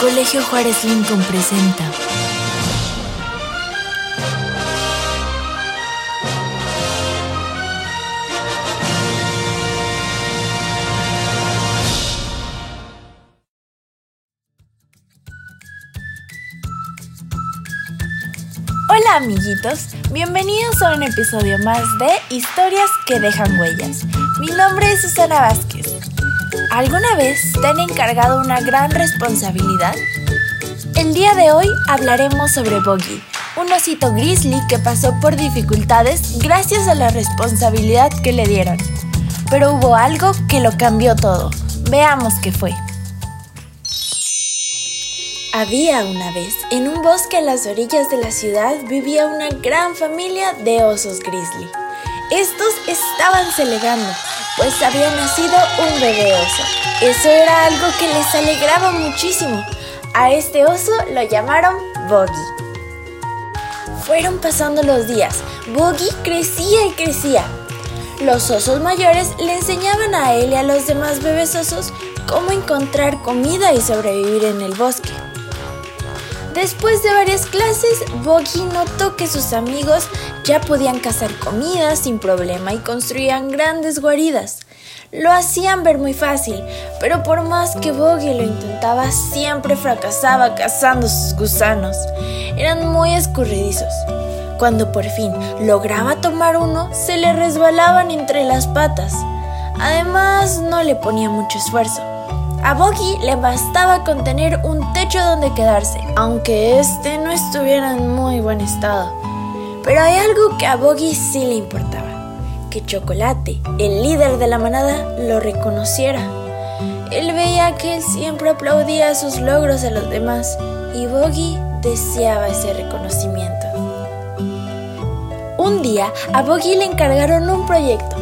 Colegio Juárez Lincoln presenta. Hola amiguitos, bienvenidos a un episodio más de Historias que dejan huellas. Mi nombre es Susana Vázquez. ¿Alguna vez te han encargado una gran responsabilidad? El día de hoy hablaremos sobre Boggy, un osito grizzly que pasó por dificultades gracias a la responsabilidad que le dieron. Pero hubo algo que lo cambió todo. Veamos qué fue. Había una vez, en un bosque a las orillas de la ciudad, vivía una gran familia de osos grizzly. Estos estaban celebrando, pues había nacido un bebé oso. Eso era algo que les alegraba muchísimo. A este oso lo llamaron Boggy. Fueron pasando los días. Boggy crecía y crecía. Los osos mayores le enseñaban a él y a los demás bebés osos cómo encontrar comida y sobrevivir en el bosque. Después de varias clases, Boggy notó que sus amigos ya podían cazar comida sin problema y construían grandes guaridas. Lo hacían ver muy fácil, pero por más que Boggy lo intentaba, siempre fracasaba cazando sus gusanos. Eran muy escurridizos. Cuando por fin lograba tomar uno, se le resbalaban entre las patas. Además, no le ponía mucho esfuerzo. A Boggy le bastaba con tener un techo donde quedarse, aunque este no estuviera en muy buen estado. Pero hay algo que a Boggy sí le importaba, que Chocolate, el líder de la manada, lo reconociera. Él veía que él siempre aplaudía sus logros a los demás y Boggy deseaba ese reconocimiento. Un día a Boggy le encargaron un proyecto.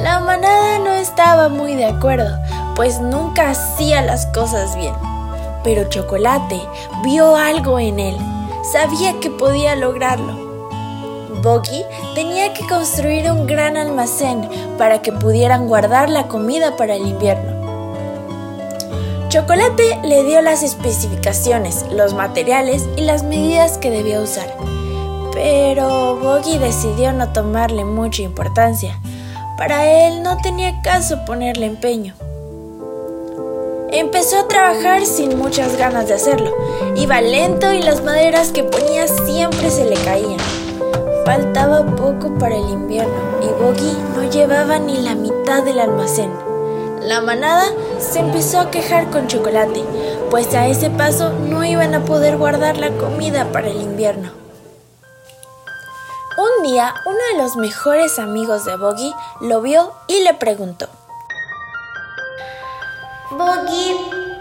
La manada no estaba muy de acuerdo, pues nunca hacía las cosas bien. Pero Chocolate vio algo en él, sabía que podía lograrlo. Boggy tenía que construir un gran almacén para que pudieran guardar la comida para el invierno. Chocolate le dio las especificaciones, los materiales y las medidas que debía usar. Pero Boggy decidió no tomarle mucha importancia. Para él no tenía caso ponerle empeño. Empezó a trabajar sin muchas ganas de hacerlo. Iba lento y las maderas que ponía siempre se le caían. Faltaba poco para el invierno y Boggy no llevaba ni la mitad del almacén. La manada se empezó a quejar con chocolate, pues a ese paso no iban a poder guardar la comida para el invierno. Un día, uno de los mejores amigos de Boggy lo vio y le preguntó. Boggy,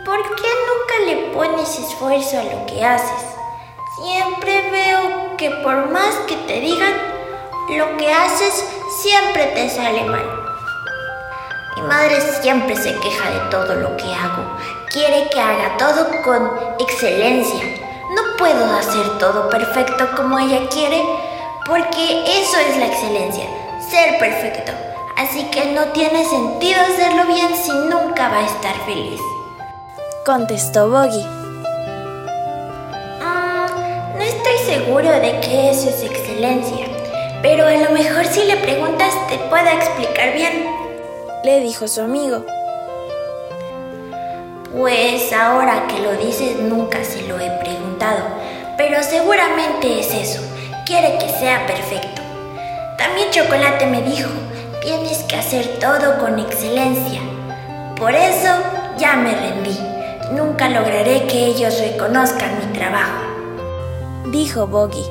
¿por qué nunca le pones esfuerzo a lo que haces? Siempre veo que por más que te digan, lo que haces siempre te sale mal. Mi madre siempre se queja de todo lo que hago. Quiere que haga todo con excelencia. No puedo hacer todo perfecto como ella quiere, porque eso es la excelencia, ser perfecto. Que no tiene sentido hacerlo bien si nunca va a estar feliz. Contestó Boggy. Mm, no estoy seguro de que eso es excelencia, pero a lo mejor si le preguntas te pueda explicar bien. Le dijo su amigo. Pues ahora que lo dices nunca se lo he preguntado, pero seguramente es eso. Quiere que sea perfecto. También Chocolate me dijo, tienes que hacer todo con excelencia. Por eso ya me rendí. Nunca lograré que ellos reconozcan mi trabajo. Dijo Boggy.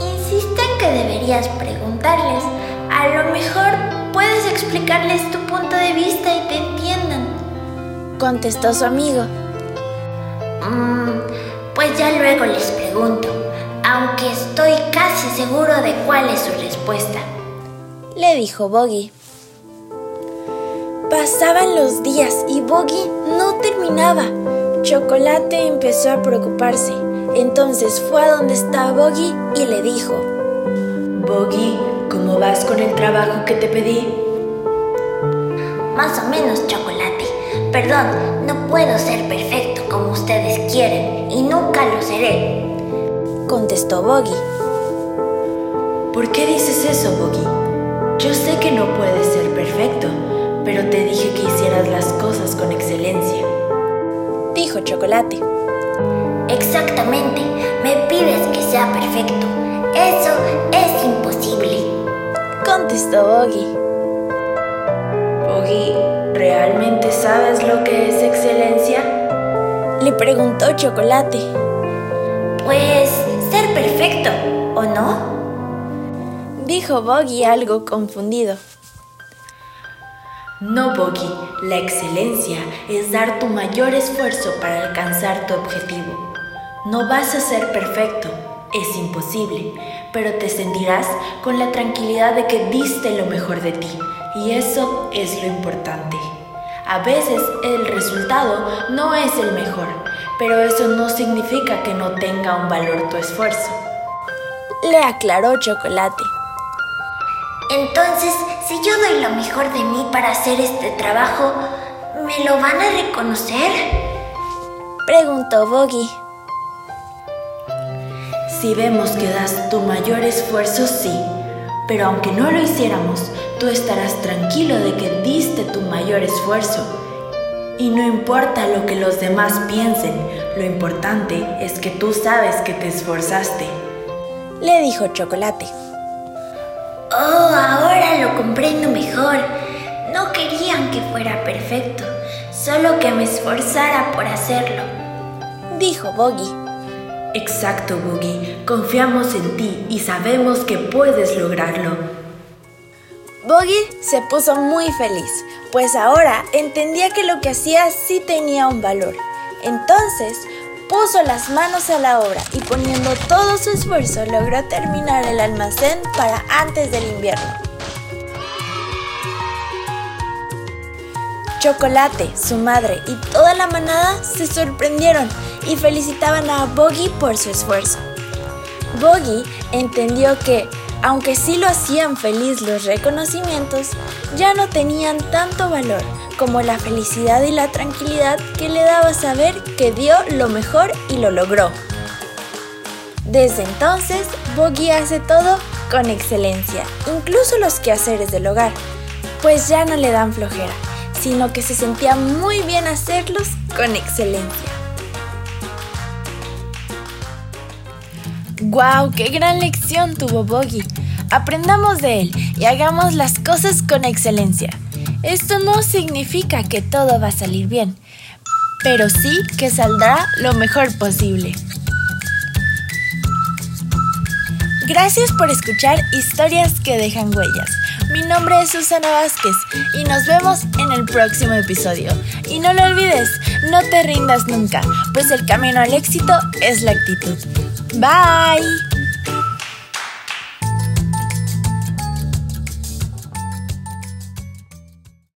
Insisten que deberías preguntarles. A lo mejor puedes explicarles tu punto de vista y te entiendan. Contestó su amigo. Mm, pues ya luego les pregunto, aunque estoy casi seguro de cuál es su respuesta. Le dijo Boggy. Pasaban los días y Boggy no terminaba. Chocolate empezó a preocuparse. Entonces fue a donde estaba Boggy y le dijo: Boggy, ¿cómo vas con el trabajo que te pedí? Más o menos, Chocolate. Perdón, no puedo ser perfecto como ustedes quieren y nunca lo seré. Contestó Boggy. ¿Por qué dices eso, Boggy? Yo sé que no puedes ser perfecto, pero te dije que hicieras las cosas con excelencia. Dijo Chocolate. Exactamente, me pides que sea perfecto. Eso es imposible. Contestó Boggy. Boggy, ¿realmente sabes lo que es excelencia? Le preguntó Chocolate. Pues Dijo Boggy algo confundido. No, Boggy, la excelencia es dar tu mayor esfuerzo para alcanzar tu objetivo. No vas a ser perfecto, es imposible, pero te sentirás con la tranquilidad de que diste lo mejor de ti, y eso es lo importante. A veces el resultado no es el mejor, pero eso no significa que no tenga un valor tu esfuerzo. Le aclaró Chocolate. Entonces, si yo doy lo mejor de mí para hacer este trabajo, ¿me lo van a reconocer? Preguntó Boggy. Si vemos que das tu mayor esfuerzo, sí, pero aunque no lo hiciéramos, tú estarás tranquilo de que diste tu mayor esfuerzo. Y no importa lo que los demás piensen, lo importante es que tú sabes que te esforzaste. Le dijo Chocolate. Oh, ahora lo comprendo mejor. No querían que fuera perfecto, solo que me esforzara por hacerlo. Dijo Boggy. Exacto, Boogie. Confiamos en ti y sabemos que puedes lograrlo. Boggy se puso muy feliz, pues ahora entendía que lo que hacía sí tenía un valor. Entonces, puso las manos a la obra y poniendo todo su esfuerzo logró terminar el almacén para antes del invierno. Chocolate, su madre y toda la manada se sorprendieron y felicitaban a Boggy por su esfuerzo. Boggy entendió que, aunque sí lo hacían feliz los reconocimientos, ya no tenían tanto valor como la felicidad y la tranquilidad que le daba saber que dio lo mejor y lo logró. Desde entonces, Boggy hace todo con excelencia, incluso los quehaceres del hogar, pues ya no le dan flojera, sino que se sentía muy bien hacerlos con excelencia. ¡Guau! ¡Qué gran lección tuvo Boggy! Aprendamos de él y hagamos las cosas con excelencia. Esto no significa que todo va a salir bien, pero sí que saldrá lo mejor posible. Gracias por escuchar historias que dejan huellas. Mi nombre es Susana Vázquez y nos vemos en el próximo episodio. Y no lo olvides, no te rindas nunca, pues el camino al éxito es la actitud. Bye.